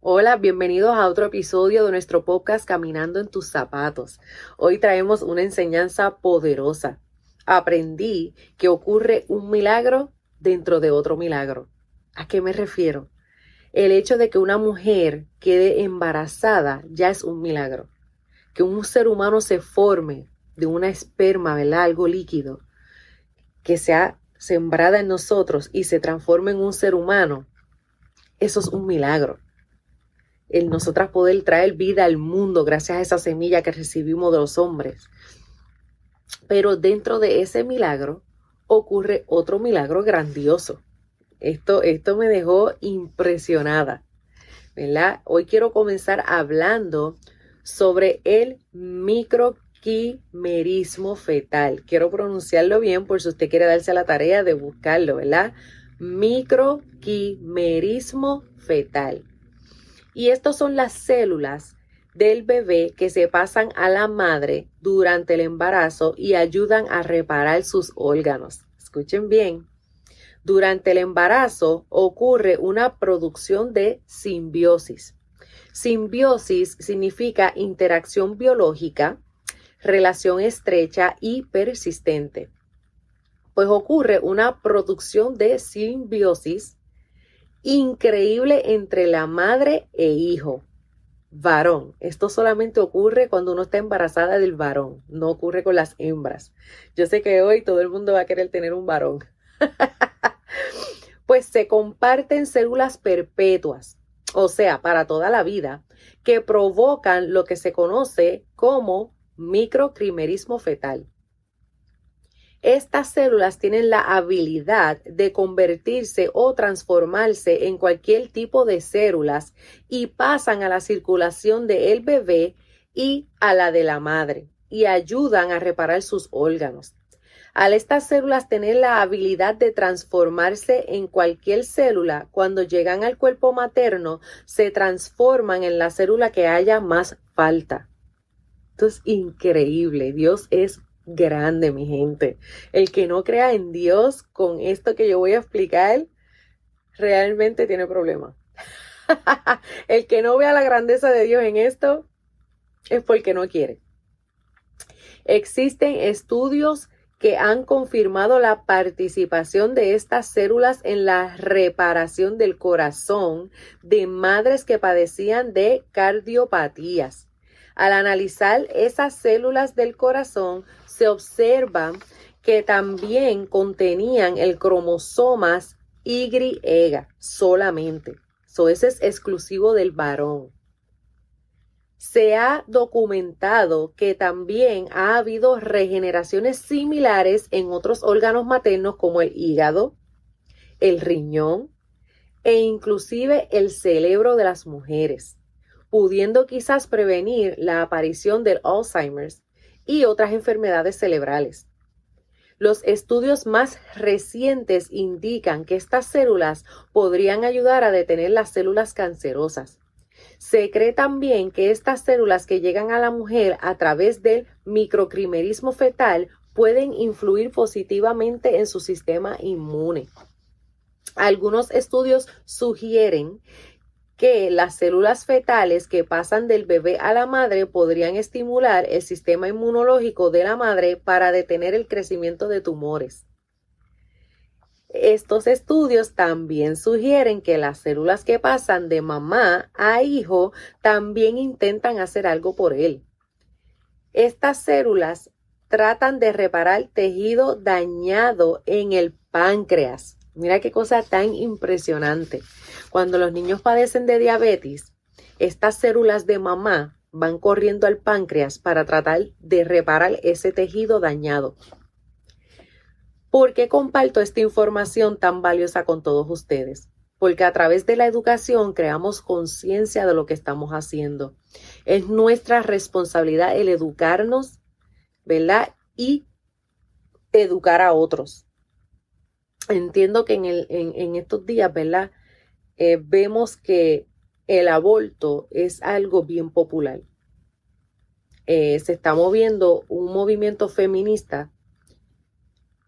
Hola, bienvenidos a otro episodio de nuestro podcast Caminando en tus zapatos. Hoy traemos una enseñanza poderosa. Aprendí que ocurre un milagro dentro de otro milagro. ¿A qué me refiero? El hecho de que una mujer quede embarazada ya es un milagro. Que un ser humano se forme de una esperma, ¿verdad? Algo líquido, que sea sembrada en nosotros y se transforme en un ser humano, eso es un milagro el nosotras poder traer vida al mundo gracias a esa semilla que recibimos de los hombres. Pero dentro de ese milagro ocurre otro milagro grandioso. Esto, esto me dejó impresionada. ¿verdad? Hoy quiero comenzar hablando sobre el microquimerismo fetal. Quiero pronunciarlo bien por si usted quiere darse la tarea de buscarlo, ¿verdad? Microquimerismo fetal. Y estas son las células del bebé que se pasan a la madre durante el embarazo y ayudan a reparar sus órganos. Escuchen bien. Durante el embarazo ocurre una producción de simbiosis. Simbiosis significa interacción biológica, relación estrecha y persistente. Pues ocurre una producción de simbiosis increíble entre la madre e hijo. Varón. Esto solamente ocurre cuando uno está embarazada del varón, no ocurre con las hembras. Yo sé que hoy todo el mundo va a querer tener un varón. pues se comparten células perpetuas, o sea, para toda la vida, que provocan lo que se conoce como microcrimerismo fetal. Estas células tienen la habilidad de convertirse o transformarse en cualquier tipo de células y pasan a la circulación del bebé y a la de la madre y ayudan a reparar sus órganos. Al estas células tener la habilidad de transformarse en cualquier célula, cuando llegan al cuerpo materno, se transforman en la célula que haya más falta. Esto es increíble. Dios es grande, mi gente. El que no crea en Dios con esto que yo voy a explicar, realmente tiene problemas. El que no vea la grandeza de Dios en esto es porque no quiere. Existen estudios que han confirmado la participación de estas células en la reparación del corazón de madres que padecían de cardiopatías. Al analizar esas células del corazón, se observa que también contenían el cromosomas Y solamente. So, ese es exclusivo del varón. Se ha documentado que también ha habido regeneraciones similares en otros órganos maternos como el hígado, el riñón e inclusive el cerebro de las mujeres, pudiendo quizás prevenir la aparición del Alzheimer's y otras enfermedades cerebrales. Los estudios más recientes indican que estas células podrían ayudar a detener las células cancerosas. Se cree también que estas células que llegan a la mujer a través del microcrimerismo fetal pueden influir positivamente en su sistema inmune. Algunos estudios sugieren que las células fetales que pasan del bebé a la madre podrían estimular el sistema inmunológico de la madre para detener el crecimiento de tumores. Estos estudios también sugieren que las células que pasan de mamá a hijo también intentan hacer algo por él. Estas células tratan de reparar tejido dañado en el páncreas Mira qué cosa tan impresionante. Cuando los niños padecen de diabetes, estas células de mamá van corriendo al páncreas para tratar de reparar ese tejido dañado. ¿Por qué comparto esta información tan valiosa con todos ustedes? Porque a través de la educación creamos conciencia de lo que estamos haciendo. Es nuestra responsabilidad el educarnos, ¿verdad? Y educar a otros entiendo que en, el, en, estos días, ¿verdad? Eh, vemos que el aborto es algo bien popular. Eh, se está moviendo un movimiento feminista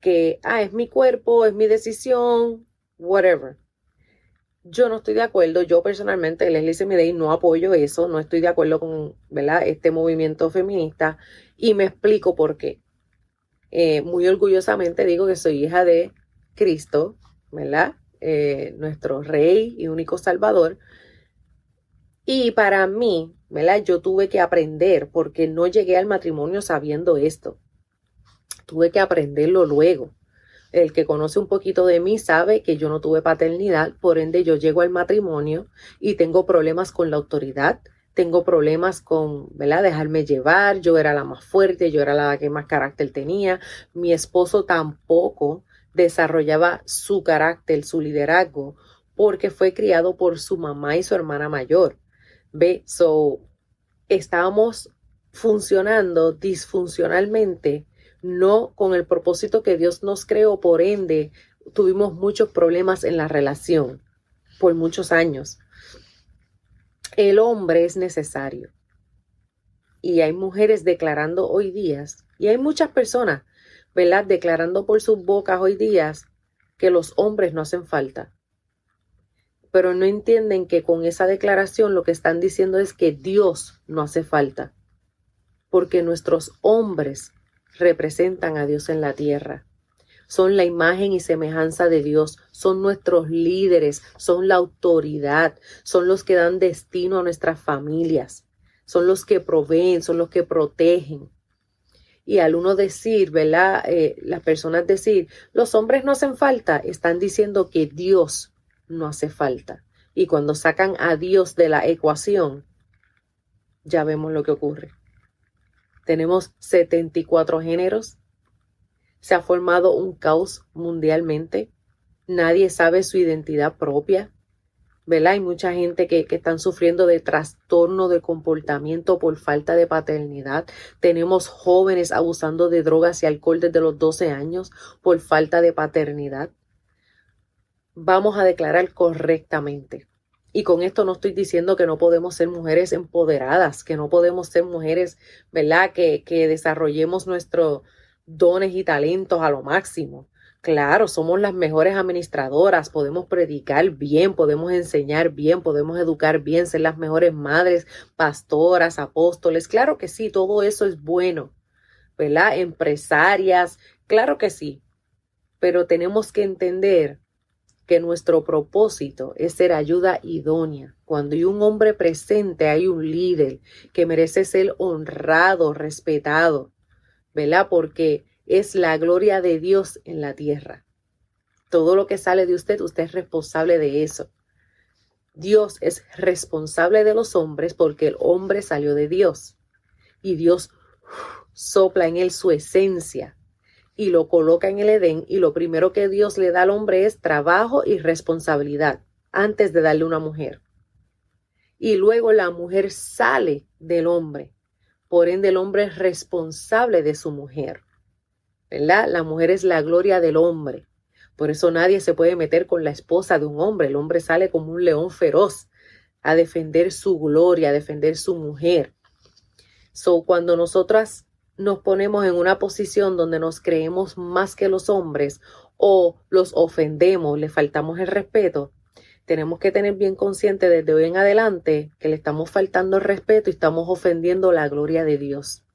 que, ah, es mi cuerpo, es mi decisión, whatever. Yo no estoy de acuerdo, yo personalmente, Leslie Semidey, no apoyo eso, no estoy de acuerdo con ¿verdad? este movimiento feminista y me explico por qué. Eh, muy orgullosamente digo que soy hija de Cristo, ¿verdad? Eh, nuestro Rey y único Salvador. Y para mí, ¿verdad? Yo tuve que aprender porque no llegué al matrimonio sabiendo esto. Tuve que aprenderlo luego. El que conoce un poquito de mí sabe que yo no tuve paternidad, por ende yo llego al matrimonio y tengo problemas con la autoridad, tengo problemas con, ¿verdad? Dejarme llevar, yo era la más fuerte, yo era la que más carácter tenía, mi esposo tampoco desarrollaba su carácter, su liderazgo, porque fue criado por su mamá y su hermana mayor. Ve, so, estábamos funcionando disfuncionalmente no con el propósito que Dios nos creó, por ende, tuvimos muchos problemas en la relación por muchos años. El hombre es necesario. Y hay mujeres declarando hoy días, y hay muchas personas, ¿verdad? Declarando por sus bocas hoy días que los hombres no hacen falta. Pero no entienden que con esa declaración lo que están diciendo es que Dios no hace falta. Porque nuestros hombres representan a Dios en la tierra. Son la imagen y semejanza de Dios, son nuestros líderes, son la autoridad, son los que dan destino a nuestras familias, son los que proveen, son los que protegen. Y al uno decir, ¿verdad? Eh, las personas decir, los hombres no hacen falta, están diciendo que Dios no hace falta. Y cuando sacan a Dios de la ecuación, ya vemos lo que ocurre. Tenemos 74 géneros. Se ha formado un caos mundialmente. Nadie sabe su identidad propia. ¿Verdad? Hay mucha gente que, que, están sufriendo de trastorno de comportamiento por falta de paternidad. Tenemos jóvenes abusando de drogas y alcohol desde los 12 años por falta de paternidad. Vamos a declarar correctamente. Y con esto no estoy diciendo que no podemos ser mujeres empoderadas, que no podemos ser mujeres, ¿verdad? Que, que desarrollemos nuestros dones y talentos a lo máximo. Claro, somos las mejores administradoras, podemos predicar bien, podemos enseñar bien, podemos educar bien, ser las mejores madres, pastoras, apóstoles. Claro que sí, todo eso es bueno, ¿verdad? Empresarias, claro que sí. Pero tenemos que entender que nuestro propósito es ser ayuda idónea. Cuando hay un hombre presente, hay un líder que merece ser honrado, respetado, ¿verdad? Porque es la gloria de Dios en la tierra. Todo lo que sale de usted, usted es responsable de eso. Dios es responsable de los hombres porque el hombre salió de Dios. Y Dios sopla en él su esencia, y lo coloca en el Edén y lo primero que Dios le da al hombre es trabajo y responsabilidad antes de darle una mujer. Y luego la mujer sale del hombre. Por ende el hombre es responsable de su mujer. ¿Verdad? La mujer es la gloria del hombre. Por eso nadie se puede meter con la esposa de un hombre. El hombre sale como un león feroz a defender su gloria, a defender su mujer. So, cuando nosotras nos ponemos en una posición donde nos creemos más que los hombres o los ofendemos, le faltamos el respeto, tenemos que tener bien consciente desde hoy en adelante que le estamos faltando el respeto y estamos ofendiendo la gloria de Dios.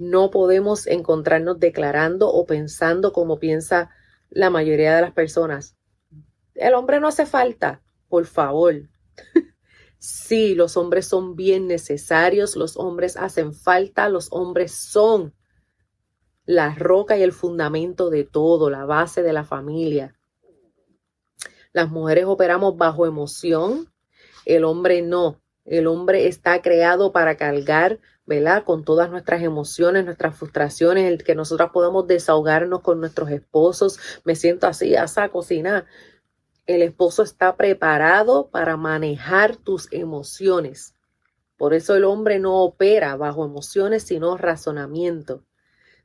No podemos encontrarnos declarando o pensando como piensa la mayoría de las personas. El hombre no hace falta, por favor. Sí, los hombres son bien necesarios, los hombres hacen falta, los hombres son la roca y el fundamento de todo, la base de la familia. Las mujeres operamos bajo emoción, el hombre no. El hombre está creado para cargar, ¿verdad? Con todas nuestras emociones, nuestras frustraciones, el que nosotras podamos desahogarnos con nuestros esposos. Me siento así, asa cocinar el esposo está preparado para manejar tus emociones. Por eso el hombre no opera bajo emociones, sino razonamiento.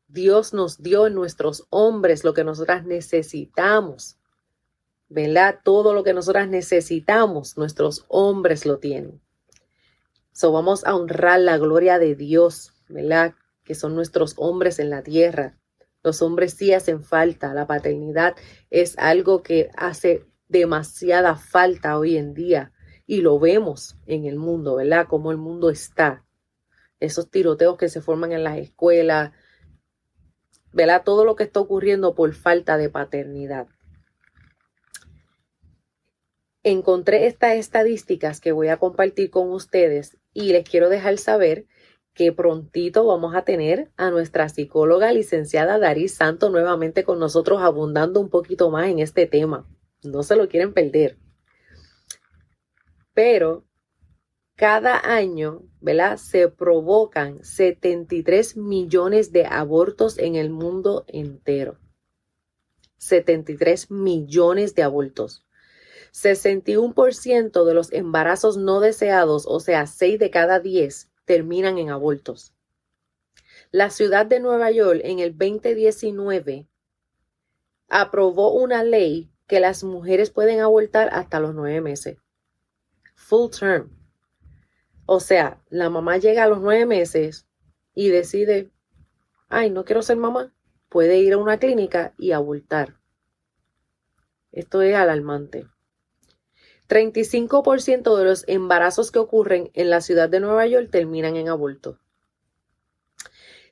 Dios nos dio en nuestros hombres lo que nosotras necesitamos. ¿Verdad? Todo lo que nosotras necesitamos, nuestros hombres lo tienen. So vamos a honrar la gloria de Dios, ¿verdad? Que son nuestros hombres en la tierra. Los hombres sí hacen falta. La paternidad es algo que hace demasiada falta hoy en día y lo vemos en el mundo, ¿verdad? Cómo el mundo está. Esos tiroteos que se forman en las escuelas, ¿verdad? Todo lo que está ocurriendo por falta de paternidad. Encontré estas estadísticas que voy a compartir con ustedes y les quiero dejar saber que prontito vamos a tener a nuestra psicóloga licenciada Daris Santo nuevamente con nosotros abundando un poquito más en este tema. No se lo quieren perder. Pero cada año, ¿verdad? Se provocan 73 millones de abortos en el mundo entero. 73 millones de abortos. 61% de los embarazos no deseados, o sea, 6 de cada 10, terminan en abortos. La ciudad de Nueva York en el 2019 aprobó una ley que las mujeres pueden abortar hasta los nueve meses. Full term. O sea, la mamá llega a los nueve meses y decide, ay, no quiero ser mamá, puede ir a una clínica y abortar. Esto es alarmante. 35% de los embarazos que ocurren en la ciudad de Nueva York terminan en aborto.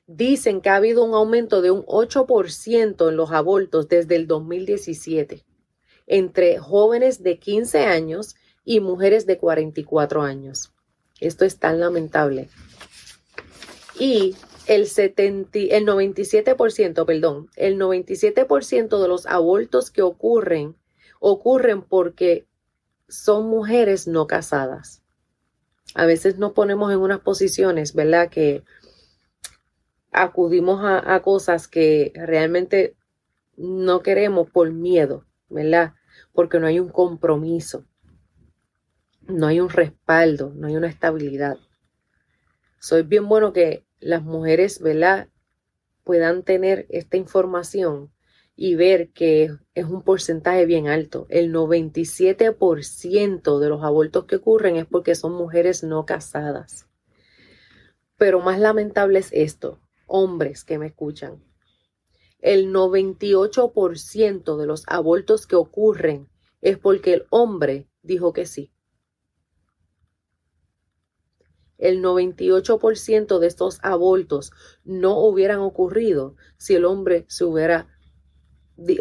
Dicen que ha habido un aumento de un 8% en los abortos desde el 2017 entre jóvenes de 15 años y mujeres de 44 años. Esto es tan lamentable. Y el, 70, el 97%, perdón, el 97% de los abortos que ocurren ocurren porque son mujeres no casadas. A veces nos ponemos en unas posiciones, ¿verdad? Que acudimos a, cosas que realmente no queremos por miedo, ¿verdad? Porque no hay un compromiso, no hay un respaldo, no hay una estabilidad. Soy bien bueno que las mujeres, ¿verdad? Puedan tener esta información y ver que es un porcentaje bien alto. El 97% de los abortos que ocurren es porque son mujeres no casadas. Pero más lamentable es esto, hombres que me escuchan. El 98% de los abortos que ocurren es porque el hombre dijo que sí. El 98% de estos abortos no hubieran ocurrido si el hombre se hubiera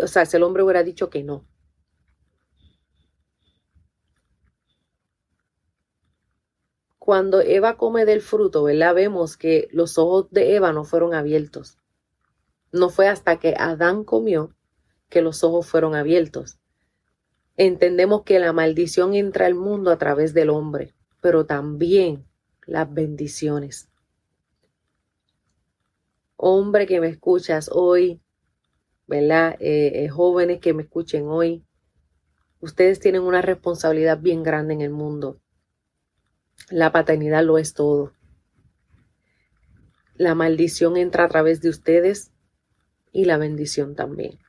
o sea, si el hombre hubiera dicho que no. Cuando Eva come del fruto, ¿verdad? Vemos que los ojos de Eva no fueron abiertos. No fue hasta que Adán comió que los ojos fueron abiertos. Entendemos que la maldición entra al mundo a través del hombre, pero también las bendiciones. Hombre que me escuchas hoy, ¿verdad? Eh, eh, jóvenes que me escuchen hoy, ustedes tienen una responsabilidad bien grande en el mundo. La paternidad lo es todo. La maldición entra a través de ustedes y la bendición también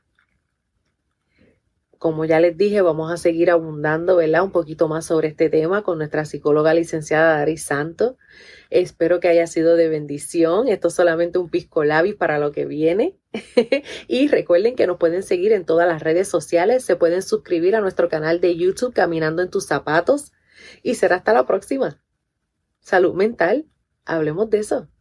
como ya les dije, vamos a seguir abundando, ¿verdad? Un poquito más sobre este tema con nuestra psicóloga licenciada Dari Santo. Espero que haya sido de bendición. Esto es solamente un pisco labis para lo que viene. y recuerden que nos pueden seguir en todas las redes sociales. Se pueden suscribir a nuestro canal de YouTube Caminando en tus zapatos. Y será hasta la próxima. Salud mental. Hablemos de eso.